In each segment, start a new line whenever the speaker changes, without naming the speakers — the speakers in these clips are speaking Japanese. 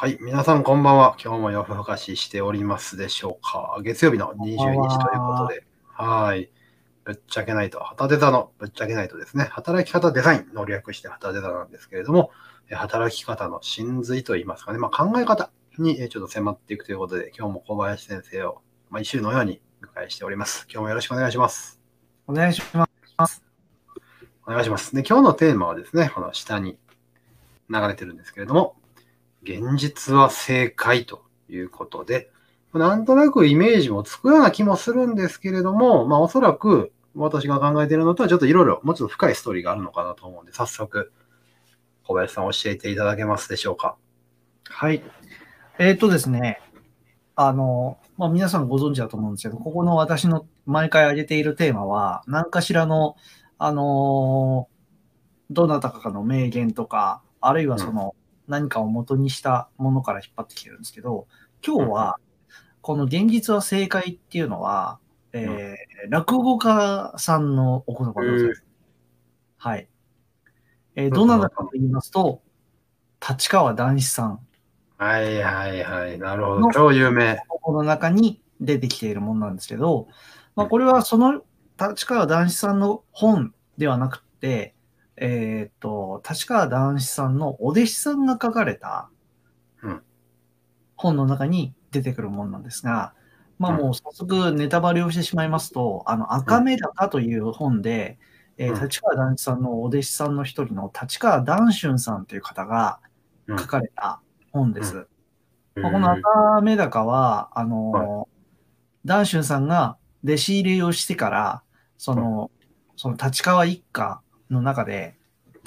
はい。皆さんこんばんは。今日も夜更かししておりますでしょうか。月曜日の22時ということで。はい。ぶっちゃけないと、旗デザのぶっちゃけないとですね、働き方デザインの略して旗デザなんですけれども、え働き方の真髄といいますかね、まあ、考え方にえちょっと迫っていくということで、今日も小林先生を毎週のように迎えしております。今日もよろしくお願いします。
お願いします。
お願いします。で、今日のテーマはですね、この下に流れてるんですけれども、現実は正解ということで、なんとなくイメージもつくような気もするんですけれども、まあおそらく私が考えているのとはちょっといろいろもうちょっと深いストーリーがあるのかなと思うんで、早速、小林さん教えていただけますでしょうか。
はい。えっ、とですね、あの、まあ、皆さんご存知だと思うんですけど、ここの私の毎回挙げているテーマは、何かしらの、あのどなたかの名言とか、あるいはその、何かを元にしたものから引っ張ってきてるんですけど、今日は、この現実は正解っていうのは、えー落語家さんのお言葉でございます。はい。えーどなたかと言いますと、立川談志さん。
はいはいはい。なるほど。
の
超有名。
この中に出てきているものなんですけど、まあ、これはその立川談志さんの本ではなくて、えーっと、立川談志さんのお弟子さんが書かれた
うん。
本の中に出てくるものなんですが、まあもう早速ネタバレをしてしまいますと、あの赤目高という本で、えー
うん。
立川談志さんのお弟子さんの一人の立川談春さんという方が
うん。
書かれた本です。
う
まあこの赤目高は、あの、談春さんが弟子入りをしてから、その、その立川一家の中で、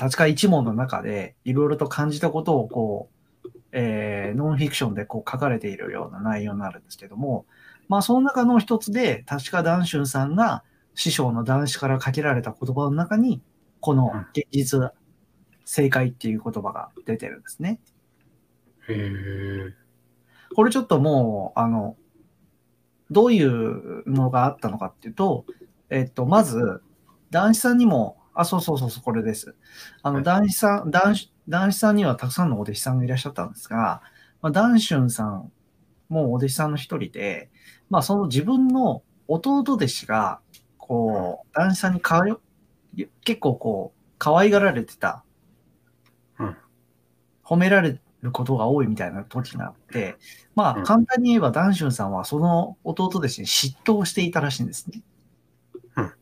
立川一門の中で、いろいろと感じたことをこう、えーノンフィクションでこう書かれているような内容になるんですけども、まあその中の一つで、立川談春さんが師匠の談志からかけられた言葉の中に、この現実、正解っていう言葉が出てるんですね。
へー
これちょっともう、あの、どういうのがあったのかっていうと、えっと、まず、男子さんにも、あ、そうそうそうそう、これです。あの、
はい
男子さん、男子、男子さんにはたくさんのお弟子さんがいらっしゃったんですが、まあ、男春さんもお弟子さんの一人で、まあ、その自分の弟弟子が、こう、男子さんにかわよ、結構こう、可愛がられてた、
うん
褒められることが多いみたいな時があって、まあ、
うん
簡単に言えば、ダンシュンさんはその弟弟子に嫉妬をしていたらしいんですね。
うん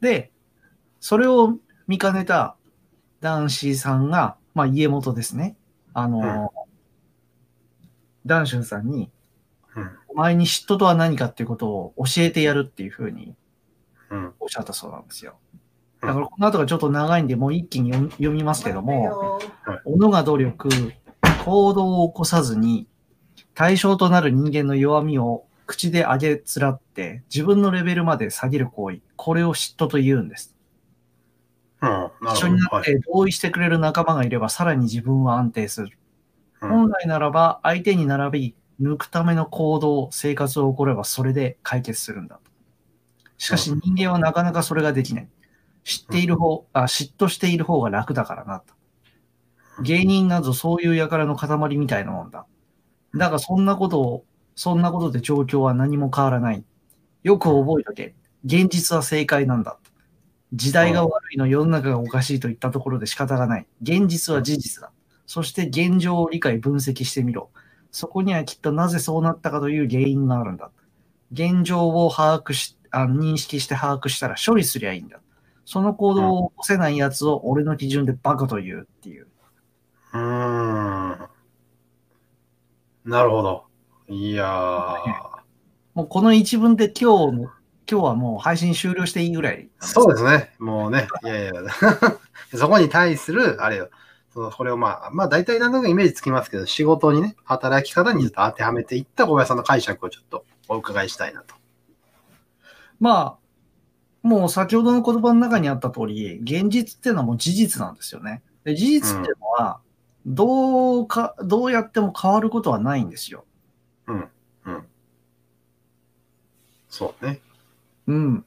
で、それを見かねた男子さんが、まあ、家元ですね。あの、ダンシュンさんに、
うん。
お前に嫉妬とは何かっていうことを教えてやるっていうふうに
うん。
おっしゃったそうなんですよ。
うん。
だからこの後がちょっと長いんで、もう一気に読みますけども、
はい。
己が努力、行動を起こさずに、対象となる人間の弱みを口で上げつらって、自分のレベルまで下げる行為、これを嫉妬と言うんです。
うん
一緒になっ
はい
て同意してくれる仲間がいれば、さらに自分は安定する。
うん
本来ならば、相手に並び、抜くための行動、生活を起これば、それで解決するんだと。しかし人間はなかなかそれができない。知っている方、あ嫉妬している方が楽だからなと。芸人などそういう輩の塊みたいなもんだ。だがそんなことを、そんなことで状況は何も変わらない。よく覚えとけ。現実は正解なんだ。時代が悪いの世の中がおかしいといったところで仕方がない。現実は事実だ。そして現状を理解分析してみろ。そこにはきっとなぜそうなったかという原因があるんだ。現状を把握し、あ認識して把握したら処理すりゃいいんだ。その行動を起こせない奴を俺の基準でバカと言うっていう。
うーん。なるほど。いやー。
もうこの一文で今日の、今日はもう配信終了していいぐらい。
そうですね。もうね。いやいや。そこに対する、あれよ。そのこれをまあ、まあ大体なんとなくイメージつきますけど、仕事にね、働き方にちょっと当てはめていった小林さんの解釈をちょっとお伺いしたいなと。
まあ、もう先ほどの言葉の中にあった通り、現実っていうのはもう事実なんですよね。で事実っていうのは、どうか、どうやっても変わることはないんですよ。
うん。うん。そうね。
うん。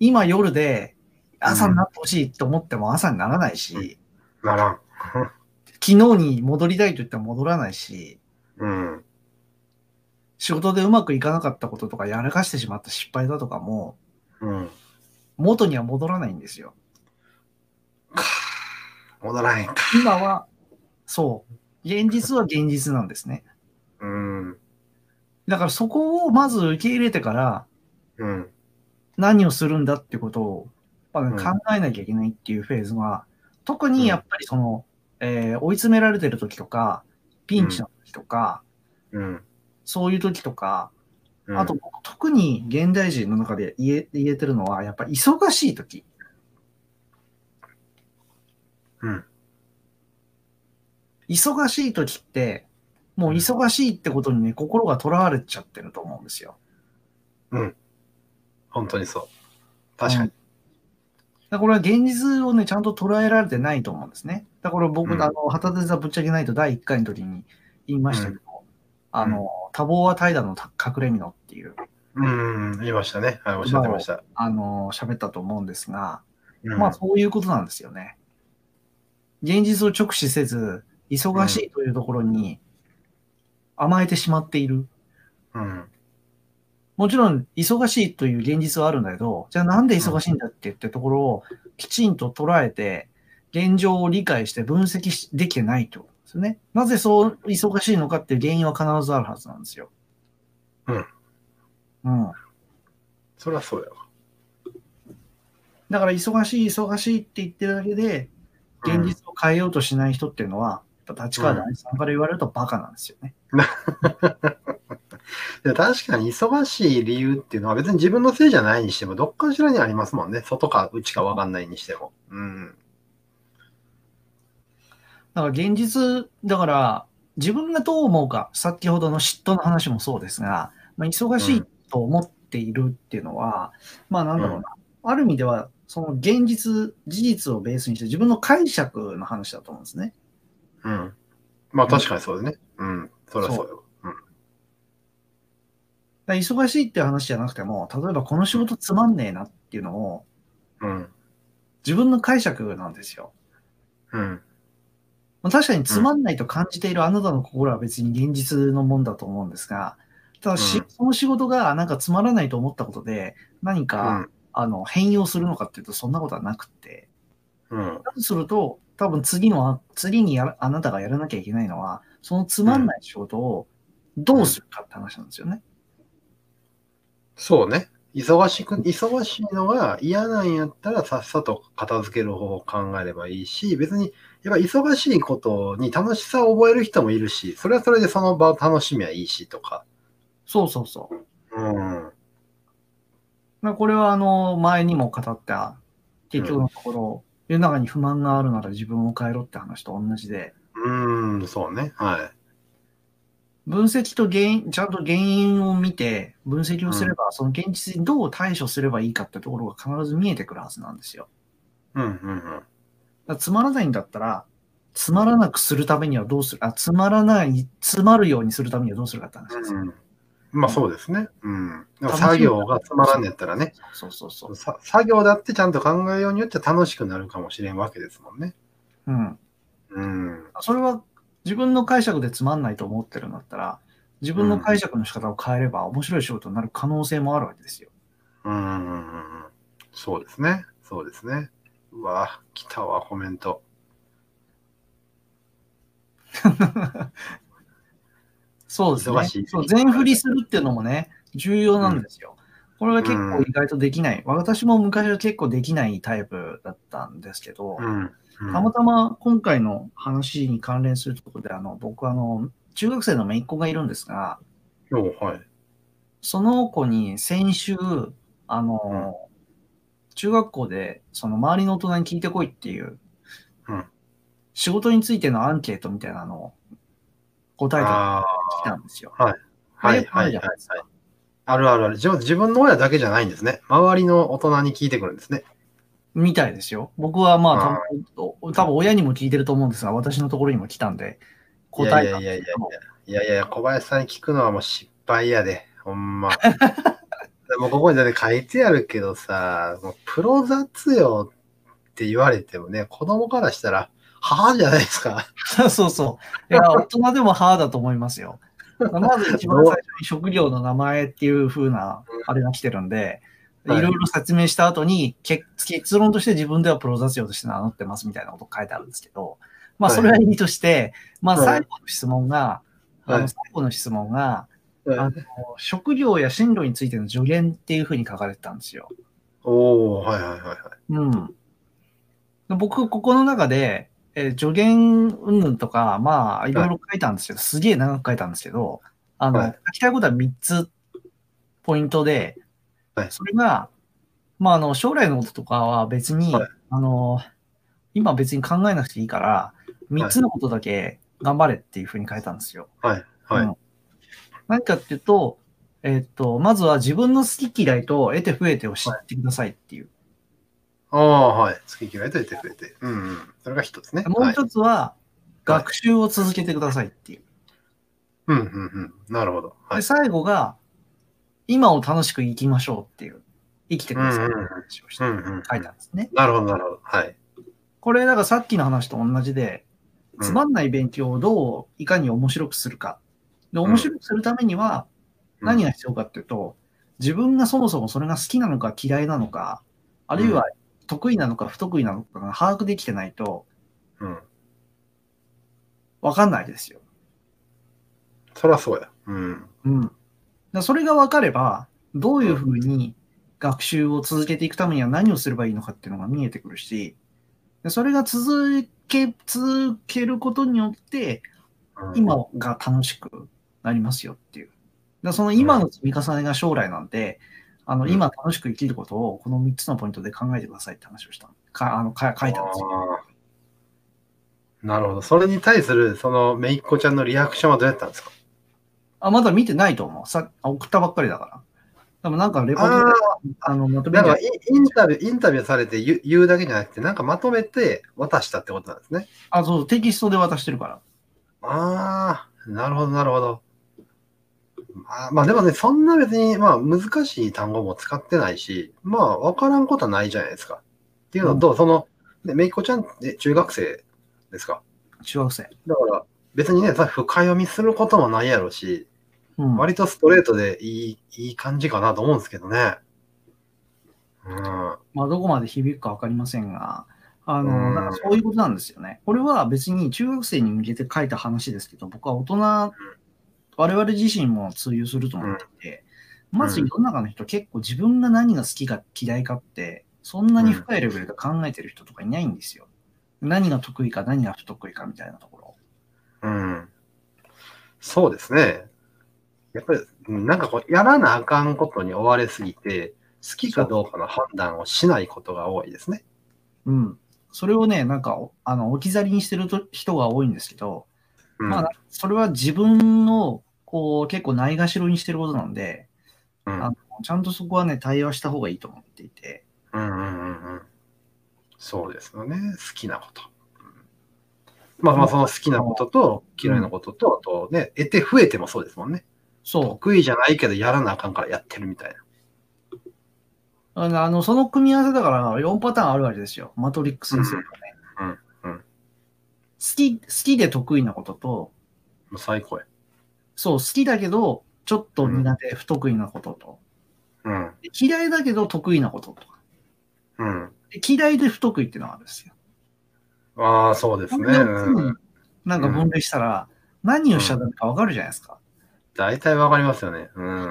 今夜で朝になってほしいと思っても朝にならないし、
ならん。
昨日に戻りたいと言っても戻らないし、
うん。
仕事でうまくいかなかったこととか、やらかしてしまった失敗だとかも、
うん。
元には戻らないんですよ。
戻らへんか。
今は、そう。現実は現実なんですね。
うん。
だからそこをまず受け入れてから
うん。
何をするんだってことを、考えなきゃいけないっていうフェーズが、特にやっぱりその、えー追い詰められてる時とか、ピンチの時とか、
うん。
そういう時とか、
うん
あと、僕特に現代人の中で言え言えてるのは、やっぱり忙しい時。
うん。
忙しい時って、もう忙しいってことにね、心がとらわれちゃってると思うんですよ。
本当にそう。確かに。
だからこれは現実をね、ちゃんと捉えられてないと思うんですね。だから僕、
うん
あの、旗手座ぶっちゃけないと第1回の時に言いましたけど、あの、多忙は怠惰の隠れみのっていう、
うん。言いましたね。はい、おっしゃってました。
あの、喋ったと思うんですが、
うん
まあそういうことなんですよね。現実を直視せず、忙しいというところに甘えてしまっている。
うん。
もちろん、忙しいという現実はあるんだけど、じゃあなんで忙しいんだって言ってところをきちんと捉えて、現状を理解して分析しできてないとですよね。なぜそう忙しいのかっていう原因は必ずあるはずなんですよ。
うん。
うん。
それはそうやわ。
だから、忙しい、忙しいって言ってるだけで、現実を変えようとしない人っていうのは、やっぱ立川大さんから言われるとバカなんですよね。
で確かに忙しい理由っていうのは別に自分のせいじゃないにしても、どっかしらにありますもんね。外か内か分かんないにしても。うん。
だから現実、だから自分がどう思うか、先ほどの嫉妬の話もそうですが、まあ、忙しいと思っているっていうのは、まあなんだろうな、ある意味では、その現実、事実をベースにして自分の解釈の話だと思うんですね。
うん。まあ確かにそうですね。うん。それはそうよ。
忙しいっていう話じゃなくても、例えばこの仕事つまんねえなっていうのを
うん。
自分の解釈なんですよ。
うん。
まあ、確かにつまんないと感じているあなたの心は別に現実のもんだと思うんですが、ただし、
うん
その仕事がなんかつまらないと思ったことで、何
う
か、
ん。
あの変容するのかっていうと、そんなことはなくて、
うん。
だとすると、多分次の、次にあなたがやらなきゃいけないのは、そのつまんない仕事をどうするかって話なんですよね。
そうね。忙しく、忙しいのが嫌なんやったらさっさと片付ける方法を考えればいいし、別に、やっぱ忙しいことに楽しさを覚える人もいるし、それはそれでその場を楽しみはいいしとか。
そうそうそう。
うん。
まあ、これはあの前にも語った、結局のところ、世の中に不満があるなら自分を変えろって話と同じで、
うん、そうね。はい。
分析と原因、ちゃんと原因を見て分析をすれば、その現実にどう対処すればいいかってところが必ず見えてくるはずなんですよ。
うん、うん、うん。
つまらないんだったら、つまらなくするためにはどうする、あ、つまらない、つまるようにするためにはどうするかって話です。
うん、まあそうですね。うん。作業がつまらんねやったらね、
そうそうそう。
さ作業だってちゃんと考えようによって楽しくなるかもしれんわけですもんね。
うん。
うん。
それは自分の解釈でつまんないと思ってるんだったら、自分の解釈の仕方を変えれば面白い仕事になる可能性もあるわけですよ。
うんうんうんうん。そうですね。そうですね。うわ来たわ、コメント。
そうですね。そう全振りするっていうのもね、重要なんですよ。これが結構意外とできない。私も昔は結構できないタイプだったんですけど、
うん。うん
たまたま今回の話に関連するところで、あの、僕あの、中学生の姪っ子がいるんですが、
おはい。
その子に先週、あの、中学校で、その周りの大人に聞いてこいっていう、
うん
仕事についてのアンケートみたいなのを答えて
あ
きたんですよ。
あ、はい、はい、はい、はい。あるあるある。自分の親だけじゃないんですね。周りの大人に聞いてくるんですね。
みたいですよ。僕はまあ、多分多分親にも聞いてると思うんですが、私のところにも来たんで、答えた
いやいやいやいや。いやいや、小林さんに聞くのはもう失敗やで。ほんま。でもここにだって書いてあるけどさ、もうプロ雑用って言われてもね、子供からしたら、母じゃないですか。
そうそう。いや、大人でも母だと思いますよ。まず一番最初に職業の名前っていう風な、あれが来てるんで、ろいろ説明した後に、結結論として自分ではプロ雑用として名乗ってますみたいなこと書いてあるんですけど、まあ、
はい。
それはいいとして、まあ、
はい。
最後の質問が、あ
はい。
の最後の質問が、
はい。
あの職業や進路についての助言っていう風に書かれてたんですよ。
おおはいはいはいはい。
うん。僕、ここの中で、えー助言云々とか、まあ、いろいろ書いたんですけど、すげえ長く書いたんですけど、あの、
はい。
書きたいことは3つポイントで、
はい
それが、まあ、あの、将来のこととかは別に、
はい
あの、今別に考えなくていいから、3つのことだけ頑張れっていうふうに書いたんですよ。
はいはい。
うん何かっていうと、えーっと、まずは自分の好き嫌いと得て増えてを知ってくださいっていう。
ああ、はい。月嫌いと言ってくれて。うんうん。それが一つね。
もう
はい
一つは、学習を続けてくださいっていう。
うんうんうん。なるほど。は
で、
い。
最後が、今を楽しく生きましょうっていう。生きてくださいって話をして。書いたんですね。
なるほど、なるほど。はい。
これ、だからさっきの話と同じで、
うん
つまんない勉強をどういかに面白くするか。で、面白くするためには何が必要かっていうと、自分がそもそもそれが好きなのか嫌いなのか、あるいは得意なのか不得意なのかが把握できてないと
うん。
わかんないですよ。
そりゃそうや。うん。
うん。だそれが分かれば、どういうふうに学習を続けていくためには何をすればいいのかっていうのが見えてくるし、でそれが続け、続けることによって、
うん
今が楽しくなりますよっていう。だその今の積み重ねが将来なんで、あの、
うん
今楽しく生きることをこの3つのポイントで考えてくださいって話をした。かあのか書いたんですよ。
なるほど。それに対する、その、めいっ子ちゃんのリアクションはどうやったんですか？
あ、まだ見てないと思う。さあ送ったばっかりだから。でもなんかレポート
あ
であのまとめて
なんかイインタビュー、インタビューされて言う言うだけじゃなくて、なんかまとめて渡したってことなんですね。
あ、そう、テキストで渡してるから。
ああ、なるほど、なるほど。まあ、まあでもね、そんな別に、まあ難しい単語も使ってないし、まあわからんことはないじゃないですか。っていうのと、その、ね、めいっ子ちゃんって中学生ですか？
中学生。
だから別にね、さ深読みすることもないやろし、
うん。
割とストレートでいい、いい感じかなと思うんですけどね。うん。
まあ、どこまで響くかわかりませんが、あ
うん
の、なんかそういうことなんですよね。これは別に中学生に向けて書いた話ですけど、僕は大人、我々自身も通用すると思っていて、まず世の中の人結構自分が何が好きか嫌いかって、そんなに深いレベルで考えてる人とかいないんですよ。何が得意か何が不得意かみたいなところ。
うん。そうですね。やっぱり、うんなんかこう、やらなあかんことに追われすぎて、好きかどうかの判断をしないことが多いですね。
うん。それをね、なんか、あの、置き去りにしてると人が多いんですけど、
うん。
まあ、それは自分の、こう、結構ないがしろにしてることなんで、
うん
あのちゃんとそこはね、対話した方がいいと思っていて。
うんうんうんうん。そうですよね。好きなこと。うんまあまあ、その好きなことと嫌いなことと、あとね、得て増えてもそうですもんね。
そ
得意じゃないけどやらなあかんからやってるみたいな。
う。あの、あのその組み合わせだから4パターンあるわけですよ。マトリックスにするとね。
うんうんうん
好き、好きで得意なことと、
最高や。
そう、好きだけど、ちょっと苦手、不得意なことと。
うん。
で嫌いだけど得意なこととか。
うん。
で嫌いで不得意っていうのがあるんですよ。
ああ、そうですね。
なんか分類したら、何をしちゃダメかわかるじゃないですか。
大体わかりますよね。うん。
うん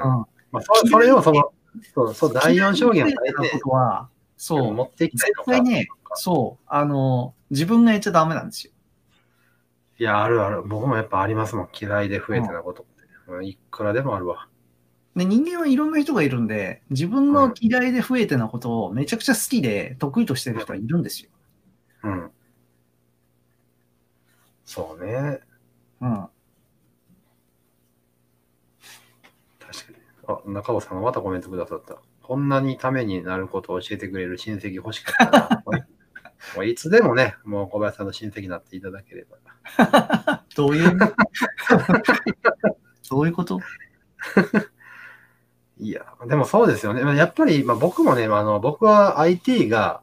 まあ、そそれをその、そう、そう、第四証言を変えて
ことは、そう、
持っていきたい
絶
のか。
対ね、そう、あの、自分がやっちゃダメなんですよ。
いや、あるある。僕もやっぱありますもん。嫌いで増えてなことって。うんいくらでもあるわ。
で人間はいろんな人がいるんで、自分の嫌いで増えてなことをめちゃくちゃ好きで得意としてる人はいるんですよ。
うん。そうね。
うん。
確かに。あ、中尾さんがまたコメントくださった。こんなにためになることを教えてくれる親戚欲しかったな。もういつでもね、もう小林さんの親戚になっていただければ。
どういう？どういうこと？
いや、でもそうですよね。まあやっぱり、まあ、僕もね、あの僕は IT が、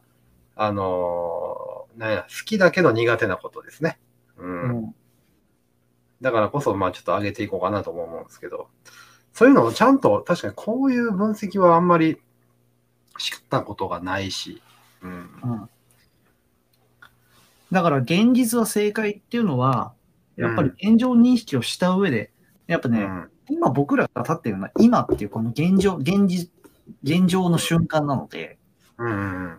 あのーなんや、好きだけど苦手なことですね。うん。
うん
だからこそ、まあちょっと上げていこうかなとも思うんですけど、そういうのをちゃんと、確かにこういう分析はあんまり知ったことがないし、うん。
うんだから現実は正解っていうのは、やっぱり現状認識をした上で、やっぱね、
うん。
今僕らが立ってるのは今っていうこの現状、現実、現状の瞬間なので、
うんうん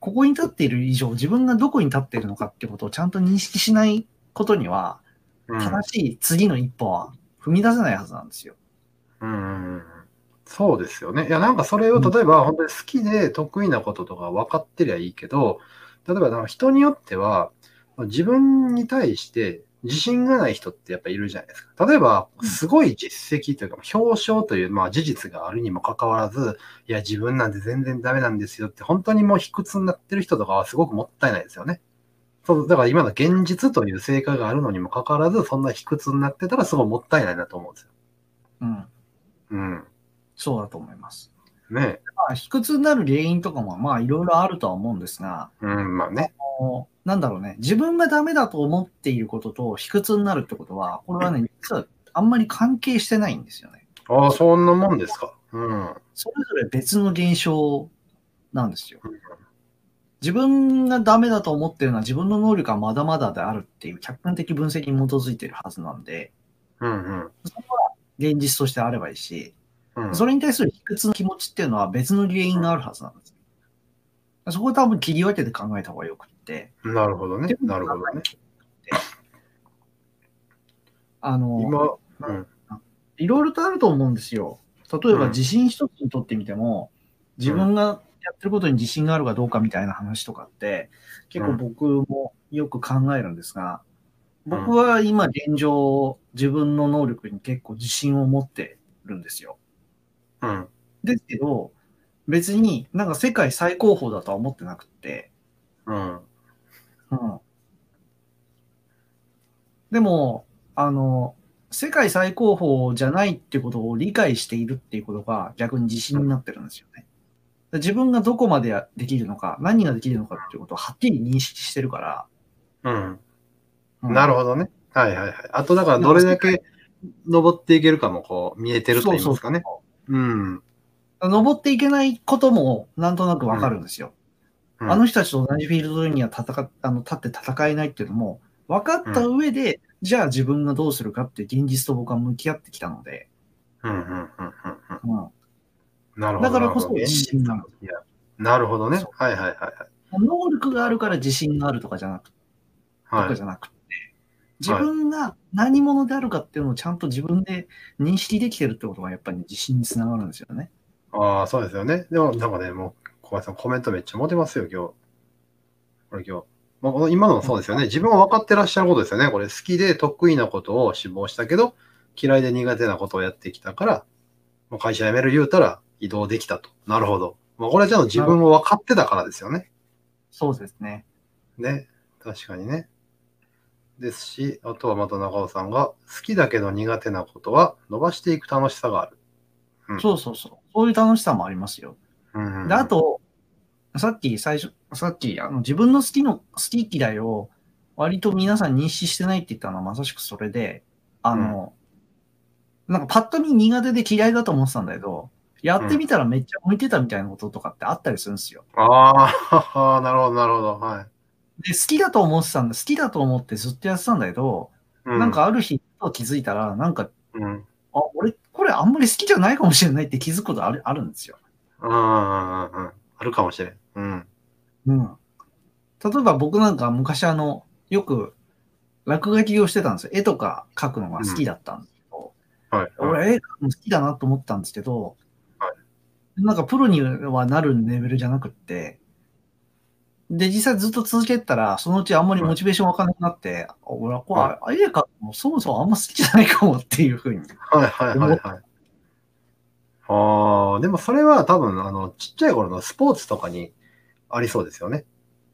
ここに立っている以上、自分がどこに立っているのかってことをちゃんと認識しないことには、
うん。
正しい次の一歩は踏み出せないはずなんですよ。
うんそうですよね。いや、なんかそれを例えば本当に好きで得意なこととか分かってりゃいいけど、例えばなんか人によっては自分に対して自信がない人ってやっぱいるじゃないですか。例えば、すごい実績というか、表彰というまあ事実があるにもかかわらず、いや、自分なんて全然ダメなんですよって、本当にもう卑屈になってる人とかはすごくもったいないですよね。そう、だから今の現実という成果があるのにもかかわらず、そんな卑屈になってたらすごいもったいないなと思うんですよ。
うん。
うん。
そうだと思います。
ね
まあ、卑屈になる原因とかも、まあ、いろいろあるとは思うんですが、
うん、まあね。
なんだろうね、自分がダメだと思っていることと卑屈になるってことは、これはね、実はあんまり関係してないんですよね。
ああ、そんなもんですか。うん。
それぞれ別の現象なんですよ。自分がダメだと思ってるのは自分の能力はまだまだであるっていう客観的分析に基づいているはずなんで、
うんうん。
そこは現実としてあればいいし、
うん、
それに対する卑屈の気持ちっていうのは別の原因があるはずなんです。そこは多分切り分けて考えた方がよくって、
なるほどね。なるほどね。
あの、
今、うん。
いろいろとあると思うんですよ。例えば
うん
自信一つにとってみても、自分がやってることに自信があるかどうかみたいな話とかって、結構僕もよく考えるんですが、僕は今現状、自分の能力に結構自信を持ってるんですよ。
うん。
ですけど、別になんか世界最高峰だとは思ってなくって、
うん。
うん。でも、あの、世界最高峰じゃないってことを理解しているっていうことが逆に自信になってるんですよね。自分がどこまでできるのか、何ができるのかっていうことをはっきり認識してるから。
うん。
うん
なるほどね。はいはいはい。あと、だからどれだけ登っていけるかもこう見えてると言いますかね。うん。
登っていけないこともなんとなくわかるんですよ。
うん
あの人たちと同じフィールドには戦っあの立って戦えないっていうのも分かった上で、じゃあ自分がどうするかって現実と僕は向き合ってきたので、
うんうんうんうんうん。
うん、
なるほど。
だからこそ自信がある。
なるほどね
そう。
はいはいはいはい。
能力があるから自信があるとかじゃなくと
はい
かじゃなくて、自分が何者であるかっていうのをちゃんと自分で認識できてるってことがやっぱり自信につながるんですよね。
ああ、そうですよね。でも、なんかね、もう、小林さんコメントめっちゃ持てますよ、今日。これ今日。まあ、この今のもそうですよね。自分は分かってらっしゃることですよね。これ好きで得意なことを志望したけど、嫌いで苦手なことをやってきたから、まあ会社辞める言うたら移動できたと。なるほど。まあ、これはちゃんと自分を分かってたからですよね。
そうですね。
ね。確かにね。ですし、あとはまた中尾さんが、好きだけど苦手なことは伸ばしていく楽しさがある。うん
そうそうそう。そういう楽しさもありますよ。
うんうん
で、あ、と、さっき最初、さっきあの自分の好きの、好き嫌いを割と皆さん認識してないって言ったのはまさしくそれで、あの、なんかパッと見苦手で嫌いだと思ってたんだけど、やってみたらめっちゃ向いてたみたいなこととかってあったりするんですよ。
ああ、なるほど、なるほど。はい。
で、好きだと思ってたんだ、好きだと思ってずっとやってたんだけど、
う
なん、かある日気づいたら、なんか、
うん。
あ、俺、これあんまり好きじゃないかもしれないって気づくことあるあるんですよ。
うんうんうんうん。あるかもしれん。うん。
うん。例えば僕なんか昔あの、よく落書きをしてたんですよ。絵とか描くのが好きだったんですけど、
はい。
俺絵描くの好きだなと思ったんですけど、
は
なんかプロにはなるレベルじゃなくって、で、実際ずっと続けてたら、そのうちあんまりモチベーションわかんなくなって、あ俺はこう、
は
あ絵描くのそもそもあんま好きじゃないかもっていうふうに。
はいはいはいはい。ああ、でもそれは多分、あの、ちっちゃい頃のスポーツとかにありそうですよね。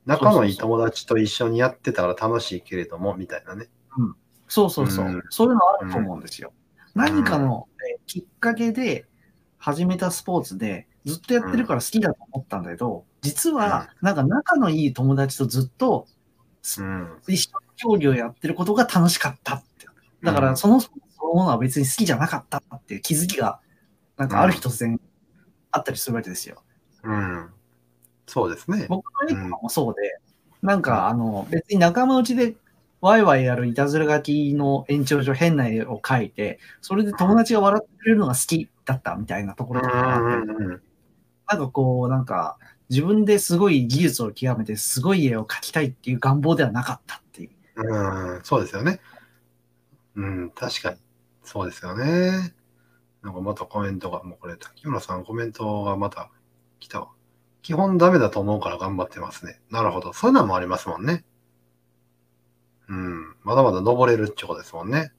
仲のいい友達と一緒にやってたら楽しいけれども、みたいなね。
そうそうそう。
うん
そういうのあると思うんですよ。何かの、えーきっかけで始めたスポーツで、ずっとやってるから好きだと思ったんだけど、実は、なんか仲のいい友達とずっと
うん。
一緒に競技をやってることが楽しかったって。だから、そのそのものは別に好きじゃなかったっていう気づきが、なんかある日突然あったりするわけですよ。
うん。そうですね。
僕のエもそうで、なんかあの、別に仲間内でワイワイやるいたずら書きの延長上変な絵を描いて、それで友達が笑ってくれるのが好きだったみたいなところとかがあって、
うんうん
なんかこう、なんか自分ですごい技術を極めてすごい絵を描きたいっていう願望ではなかったっていう。
うん、そうですよね。うん、確かに。そうですよね。なんかまたコメントが、もうこれ、滝村さんコメントがまた来たわ。基本ダメだと思うから頑張ってますね。なるほど。そういうのもありますもんね。うん。まだまだ登れるってことですもんね。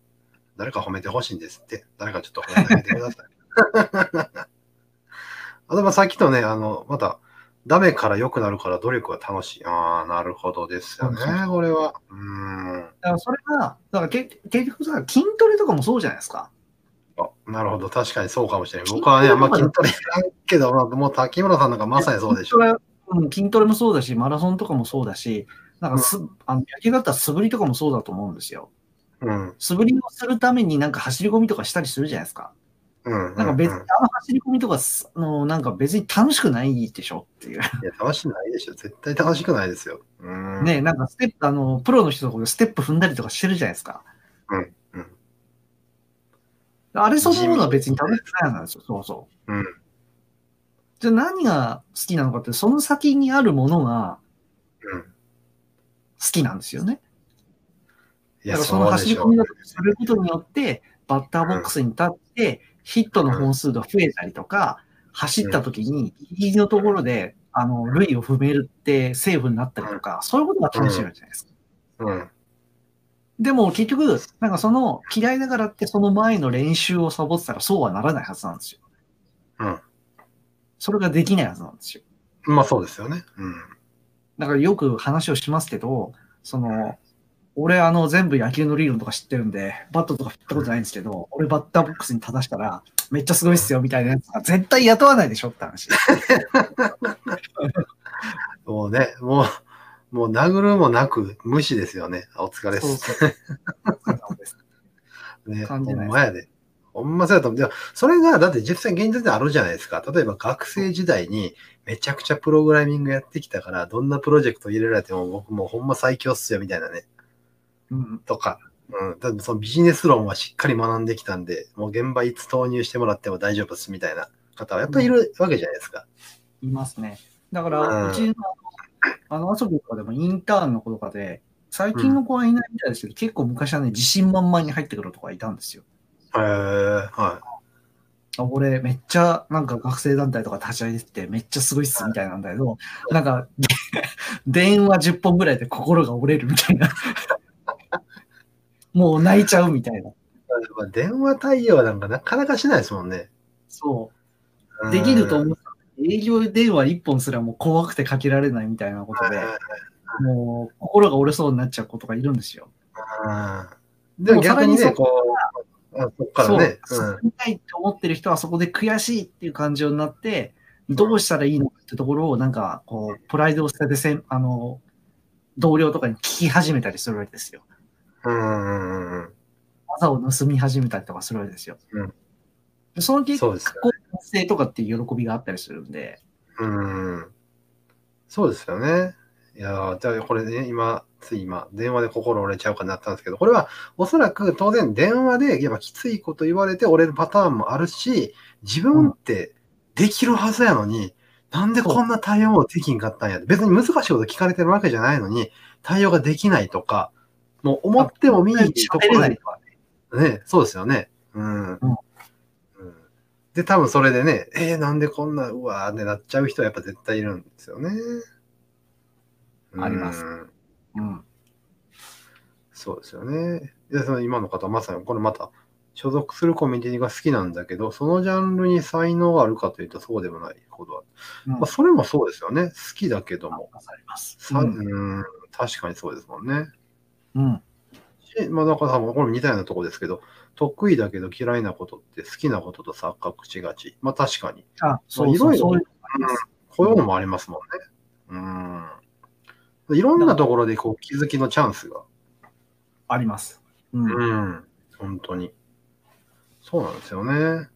誰か褒めてほしいんですって。誰かちょっと褒めてあげてください。あでもさっきとね、あの、また、ダメから良くなるから努力が楽しい。ああ、なるほどですよねこれは。うん。
だからそれが、だからけ結局さ、筋トレとかもそうじゃないですか。
あなるほど。確かにそうかもしれない。僕はね、あんま筋トレやらんけど、まあ、もう滝村さんなんかまさにそうでしょ。
筋トレうん、筋トレもそうだし、マラソンとかもそうだし、なんかす、あの野球だったら素振りとかもそうだと思うんですよ。
うん。
素振りをするためになんか走り込みとかしたりするじゃないですか。
うん。
なんか別に
うん
あの走り込みとかす、あのなんか別に楽しくないでしょっていう。
いや、楽しくないでしょ。絶対楽しくないですよ。うん。
ねなんかステップ、あの、プロの人とかでステップ踏んだりとかしてるじゃないですか。
うんうん
あれそのものは別に楽しくないなんですよ。そうそう。
うん。
じゃあ何が好きなのかって、その先にあるものが
うん。
好きなんですよね。
いや、
その走り込みだとすることによって、バッターボックスに立って、ヒットの本数が増えたりとか、走った時に、ギリギリのところで、あの、塁を踏めるってセーフになったりとか、そういうことが楽しいわけじゃないですか。
うん。
でも結局、なんかその嫌いだからってその前の練習をサボってたらそうはならないはずなんですよ。
うん。
それができないはずなんですよ。
まあそうですよね。うん。
だからよく話をしますけど、その、俺あの全部野球の理論とか知ってるんで、バットとか振ったことないんですけど、俺バッターボックスに立たしたら、めっちゃすごいっすよみたいなやつが絶対雇わないでしょって話。
もうね、もう、もう殴るもなく無視ですよね。あお疲れっす。
そう。そうです
ね、
感じない
ほんまやで。ほんまそうやと思う。でもそれが、だって実際現実であるじゃないですか。例えば学生時代にめちゃくちゃプログラミングやってきたから、どんなプロジェクト入れられても僕もうほんま最強っすよみたいなね。
うん、
とか。うん。だってそのビジネス論はしっかり学んできたんで、もう現場いつ投入してもらっても大丈夫っすみたいな方はやっぱりいるわけじゃないですか。
いますね。だか
うん
ら、うちの、あの、遊びとかでもインターンの子とかで、最近の子はいないみたいですけど、結構昔はね、自信満々に入ってくるとかいたんですよ。
へえは
あ俺、めっちゃ、なんか学生団体とか立ち上げてて、めっちゃすごいっすみたいなんだけど、なんか、電話10本ぐらいで心が折れるみたいな。もう泣いちゃうみたいな。
電話対応なんかなかなかしないですもんね。
そう。できると思った。営業電話1本すらもう怖くてかけられないみたいなことで、もう心が折れそうになっちゃう子とかいるんですよ。
うん。でも逆にね、こう、あそっからね、
そう、たいって思ってる人はそこで悔しいっていう感情になって、どうしたらいいのかってところを、なんか、こう、プライドを捨ててせん、あの、同僚とかに聞き始めたりするわけですよ。
うん。うんうんうん
技を盗み始めたりとかするわけですよ。
うん
でその結果、
そうですよ
こう、達成とかっていう喜びがあったりするんで、
うん。うん。そうですよね。いやーじゃあこれね、今、つい今、電話で心折れちゃうかになったんですけど、これはおそらく当然電話でやっぱきついこと言われて折れるパターンもあるし、自分ってできるはずやのに、なんでこんな対応もできんかったんや。別に難しいこと聞かれてるわけじゃないのに、対応ができないとか、もう思っても見に
ないとかね。
ね、そうですよね。うん。うんで、多分それでね、えー、なんでこんな、うわーってなっちゃう人はやっぱ絶対いるんですよね。
あります
うん
うん。
そうですよね。で、その今の方はまさに、これまた、所属するコミュニティが好きなんだけど、そのジャンルに才能があるかというとそうでもないことは。
うん
まあ、それもそうですよね。好きだけども。
う
うんん、確かにそうですもんね。
うん。
しまあ、だから多分これも似たようなとこですけど、得意だけど嫌いなことって好きなことと錯覚しがち。まあ確かに。
あ、そうそう、
いろいろ
そういう
うんこういうのもありますもんね。いろんなところでこう気づきのチャンスが。
あります。うん。
うん。本当に。そうなんですよね。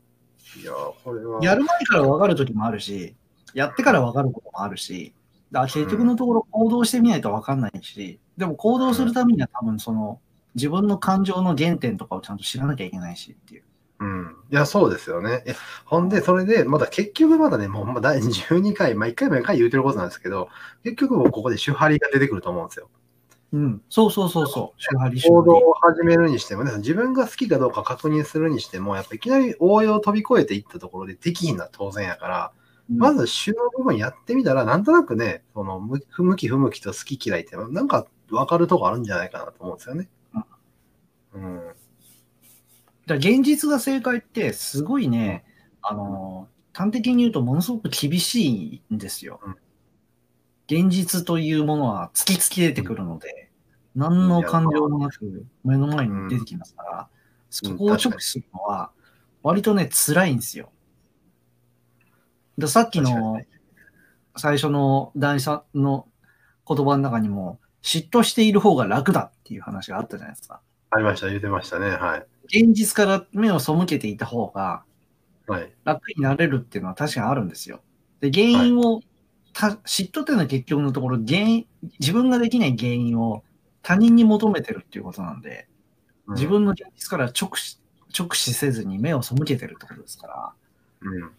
いやー、これは。
やる前から分かるときもあるし、やってから分かることもあるし、だ結局のところ行動してみないと分かんないし、でも行動するためには多分その自分の感情の原点とかをちゃんと知らなきゃいけないしっていう。
うん。いや、そうですよね。ほんで、それで、まだ結局まだね、もうまあ第12回、まあ1回毎回言うてることなんですけど、結局もうここで手張りが出てくると思うんですよ。
うん。そうそうそうそう。手張り手
行動。を始めるにしてもね、自分が好きかどうか確認するにしても、やっぱいきなり応用を飛び越えていったところでできひんのは当然やから、まず主の部分やってみたら、なんとなくね、その向き不向きと好き嫌いって、なんか分かるとこあるんじゃないかなと思うんですよね。うん。
だ現実が正解ってすごいね、あの、端的に言うとものすごく厳しいんですよ
うん。
現実というものは突き突き出てくるので、何の感情もなく目の前に出てきますから、そこを直視するのは割とね、辛いんですよ。でさっきの最初の第三の言葉の中にも、嫉妬している方が楽だっていう話があったじゃないですか。
ありました、言ってましたね。はい。
現実から目を背けていた方が
はい。
楽になれるっていうのは確かにあるんですよ。で、原因を、た嫉妬っていうのは結局のところ、原因、自分ができない原因を他人に求めてるっていうことなんで、
うん
自分の現実から直視、直視せずに目を背けてるってことですから、
うん。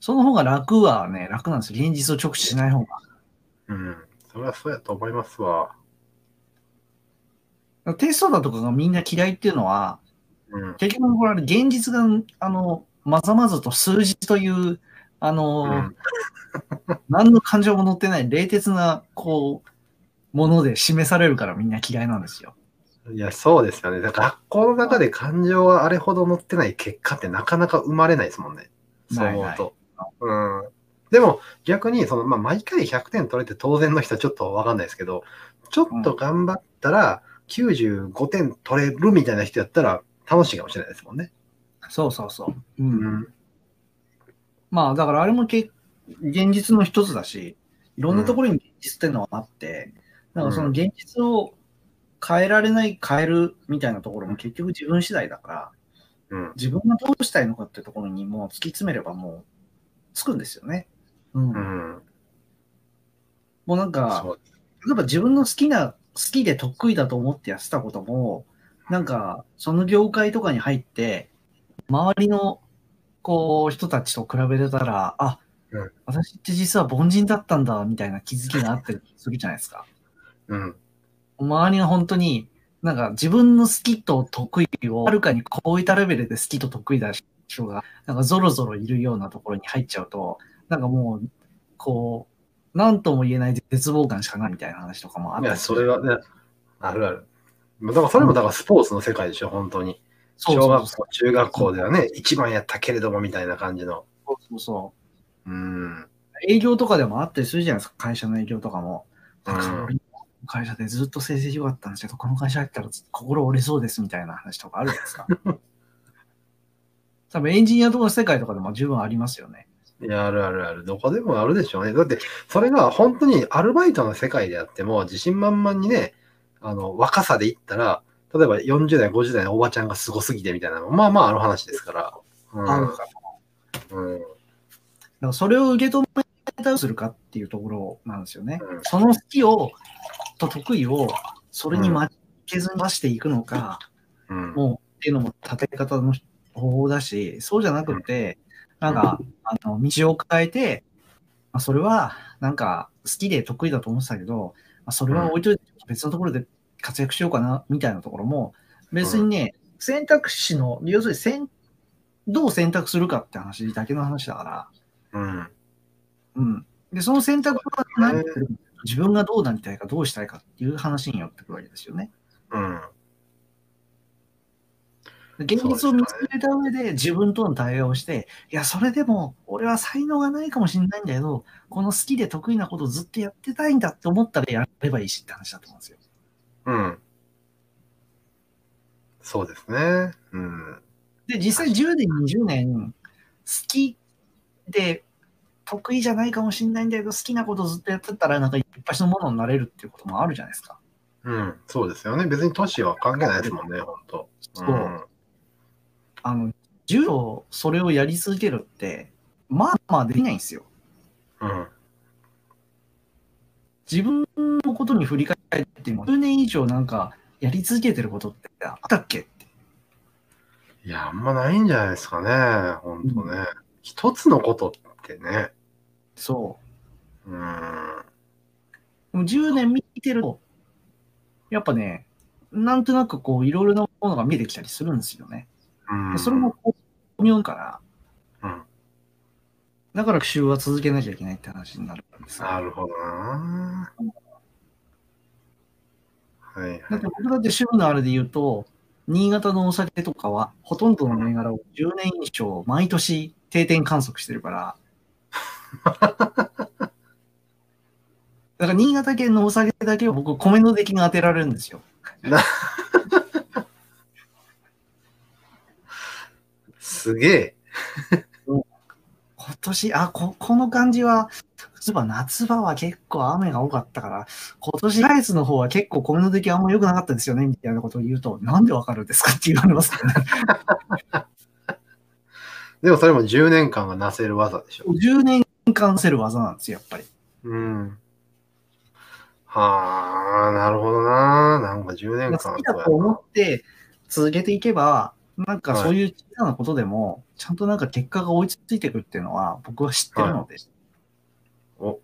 その方が楽はね、楽なんですよ。現実を直視しない方が。
うん。それはそうやと思いますわ。
テストだとかがみんな嫌いっていうのは、
うん。
結局これは現実が、あの、まざまざと数字という、あの、
うん
何の感情も乗ってない冷徹な、こう、もので示されるからみんな嫌いなんですよ。
いや、そうですよね。学校の中で感情があれほど乗ってない結果ってなかなか生まれないですもんね。そう思うと。うん。でも逆に、その、まあ、毎回100点取れて当然の人はちょっとわかんないですけど、ちょっと頑張ったら95点取れるみたいな人やったら楽しいかもしれないですもんね。
そうそうそう。う。
うんん。
まあ、だからあれもけ現実の一つだし、いろんなところに現実っていうのはあって、なんかその現実を変えられない、変えるみたいなところも結局自分次第だから、
うん。
自分がどうしたいのかっていうところにもう突き詰めればもうつくんですよね。うん。
うん。
もうなんか。例えば自分の好きな、好きで得意だと思ってやってたことも、なんか、その業界とかに入って、周りの、こう、人たちと比べてたら、あ、
うん
私って実は凡人だったんだ、みたいな気づきがあったりするじゃないですか。
うん。
周りが本当に、なんか自分の好きと得意を、はるかに超えたレベルで好きと得意だ人が、なんかゾロゾロいるようなところに入っちゃうと、なんかもう、こう、なんとも言えない絶望感しかないみたいな話とかもあっ
いや、それはね、あるある。だからそれもだからスポーツの世界でしょ、本当に。
そうそうそう
小学校、中学校ではね、一番やったけれどもみたいな感じの。
そうそうそう。
うん。
営業とかでもあったりするじゃないですか、会社の営業とかも。
うん
なんか俺の会社でずっと成績良かったんですけど、この会社入ったら心折れそうですみたいな話とかあるじゃないですか。多分エンジニアとかの世界とかでも十分ありますよね。
いや、あるあるある。どこでもあるでしょうね。だって、それが本当にアルバイトの世界であっても、自信満々にね、あの、若さで言ったら、例えば40代、50代のおばちゃんがすごすぎてみたいなまあまあある話ですから。うん。
あるから。
うん。
だからそれを受け止めたりするかっていうところなんですよね。
うん
その好きを、と得意を、それに負けずに出していくのか、
うん。
もうっていうのも立て方の方法だし、そうじゃなくて、なんか、あの、道を変えて、まあ、それは、なんか、好きで得意だと思ってたけど、まあ、それは置いといて別のところで活躍しようかな、みたいなところも、別にね、選択肢の、要するに選、どう選択するかって話だけの話だから、
うん。
うん。で、その選択は何自分がどうなりたいか、どうしたいかっていう話によってくるわけですよね。
うん。
現実を見つけた上で自分との対話をして、いや、それでも俺は才能がないかもしれないんだけど、この好きで得意なことをずっとやってたいんだって思ったらやればいいしって話だと思うんですよ。
うん。そうですね。うん。
で、実際10年、20年、好きで得意じゃないかもしれないんだけど、好きなことずっとやってたら、なんかいっぱいのものになれるっていうこともあるじゃないですか。
うん、そうですよね。別に年は関係ないですもんね、本当。
そうんあの、柔道、それをやり続けるって、まあまあできないんですよ。
うん。
自分のことに振り返っても、10年以上なんかやり続けてることってあったっけ？って。
いや、あんまないんじゃないですかね、本当ね。一つのことってね。
そう。
うん。
でも10年見てると、やっぱね、なんとなくこう、いろいろなものが見えてきたりするんですよね。
うん
でそれも、妙から、
うん。
だから週は続けなきゃいけないって話になるんですよ。
なるほどな。はいはい。
だって僕だって趣味のあれで言うと、新潟のお酒とかは、ほとんどの銘柄を10年以上、毎年定点観測してるから。だから新潟県のお酒だけは僕、米の出来が当てられるんですよ。
すげえ。
今年、あ、こ、この感じは、そういえば夏場は結構雨が多かったから、今年来月の方は結構米の出来あんま良くなかったですよね、みたいなことを言うと、なんでわかるんですかって言われますけどね。
でもそれも10年間がなせる技でしょ。
10年間せる技なんですよ、やっぱり。
うん。はあ、なるほどな。なんか10年間
好きだと思って続けていけば、なんかそういう小さなことでも、ちゃんとなんか結果が追いついてくるっていうのは僕は知ってるので。
お、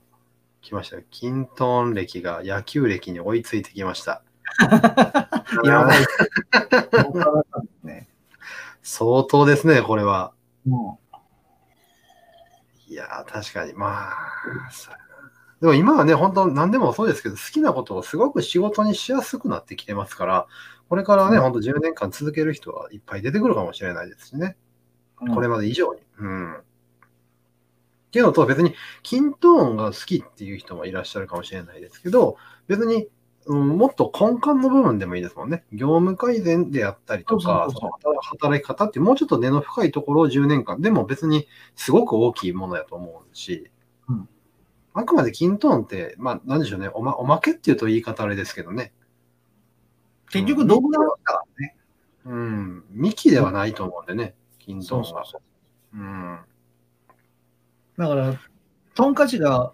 来ましたよ。キントーン歴が野球歴に追いついてきました。
やばい。
相当ですね、これは。
も
いやー、確かに。まあ、でも今はね、本当何でもそうですけど、好きなことをすごく仕事にしやすくなってきてますから、これからね、
うん
本当10年間続ける人はいっぱい出てくるかもしれないですしね。
う、
これまで以上に。うん。っていうのと、別に、キントーンが好きっていう人もいらっしゃるかもしれないですけど、別に、うん、もっと根幹の部分でもいいですもんね。業務改善であったりとか、働き方ってもうちょっと根の深いところを10年間、でも別にすごく大きいものやと思うし、
うん
あくまでキントーンって、まあ、なんでしょうねおま、おまけっていうと言い方あれですけどね。
結局道具だからね。
うん、幹ではないと思うんでね、キントーンが。
そうそうそう。
うん。
だから、トンカチが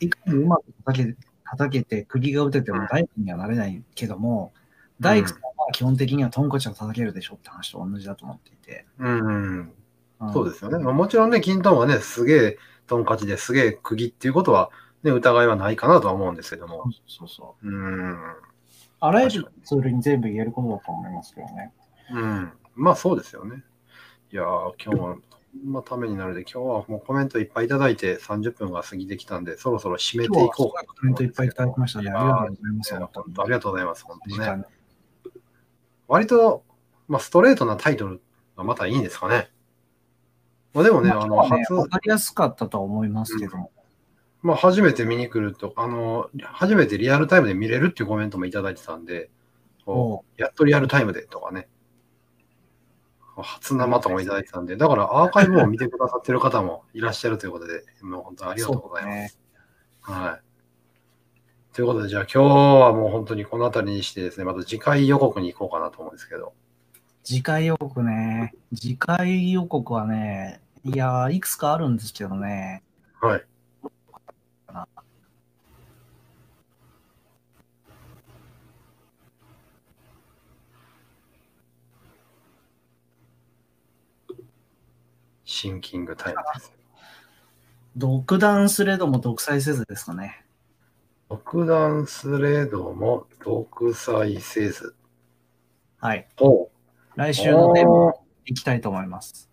いかにうまく叩け叩けて、釘が打てても大工にはなれないけども、大工さんは基本的にはトンカチを叩けるでしょって話と同じだと思っていて。
うん、
うん
そうですよね。まあ、もちろんね、キントーンはね、すげえトンカチですげえ釘っていうことは、ね、疑いはないかなとは思うんですけども。
そうそう。
うん。
あらゆるツールに全部言えることだと思いますけどね。
うん。まあそうですよね。いやー、今日は、まあ、ためになるので、今日はもうコメントいっぱいいただいて30分が過ぎてきたんで、そろそろ締めていこうか
コメントいっぱいいただきましたね。ありがとうございます。
ありがとうございます。本当ね。割と、まあ、ストレートなタイトルがまたいいんですかね。まあ、でもね、あの、
まあね
初、
わかりやすかったとは思いますけども。
まあ、初めて見に来ると、あの、初めてリアルタイムで見れるっていうコメントもいただいてたんで、こうやっとリアルタイムでとかね、初生とかもいただいてたんで、だからアーカイブを見てくださってる方もいらっしゃるということで、もう本当にありがとうございます。はい。ということで、じゃあ今日はもう本当にこの辺りにしてですね、また次回予告に行こうかなと思うんですけど。
次回予告ね。次回予告はね、いやー、いくつかあるんですけどね。
はい。シンキングタイムです。
独断すれども独裁せずですかね。
独断すれども独裁せず。
はい。
お
来週のテーマをいきたいと思います。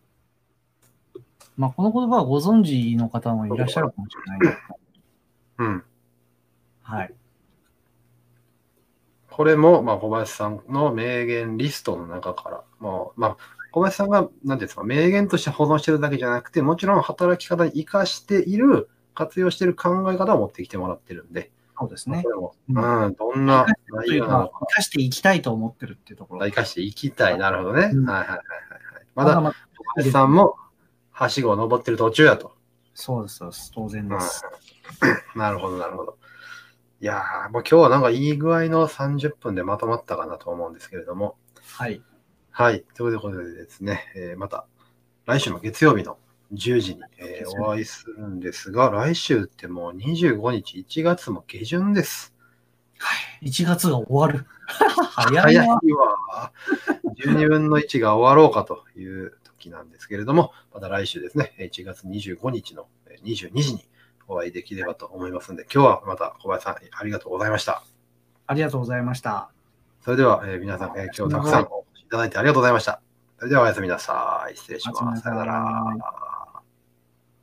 まあ、この言葉はご存知の方もいらっしゃるかもしれない。
うん。
はい。
これも、まあ、小林さんの名言リストの中から、もう、まあ、小林さんが、なんですか、名言として保存してるだけじゃなくて、もちろん働き方に生かしている、活用している考え方を持ってきてもらってるんで、
そうですねうん
うん、どんな内容なの、か、
生かしていきたいと思ってるっていうところ。
生かしていきたい。なるほどね。
うん
はいはいはいはいはい。まだ、
ま
小林さんも、はしごを登ってる途中やと。
そうです、そうです。当然です。
うん なるほど、なるほど。いやー、もう今日はなんかいい具合の30分でまとまったかなと思うんですけれども。
はい。
はい。ということでですね、えーまた来週の月曜日の10時に、えーお会いするんですが、来週ってもう25日、1月も下旬です。
1月が終わる。早
早い。わ。12分の1が終わろうかという時なんですけれども、また来週ですね、1月25日のえー22時にお会いできればと思いますので、今日はまた小林さんありがとうございました。
ありがとうございました。
それでは、えー皆さん、えー今日たくさんただいてありがとうございました。それではおやすみなさい。失礼します。さよなら。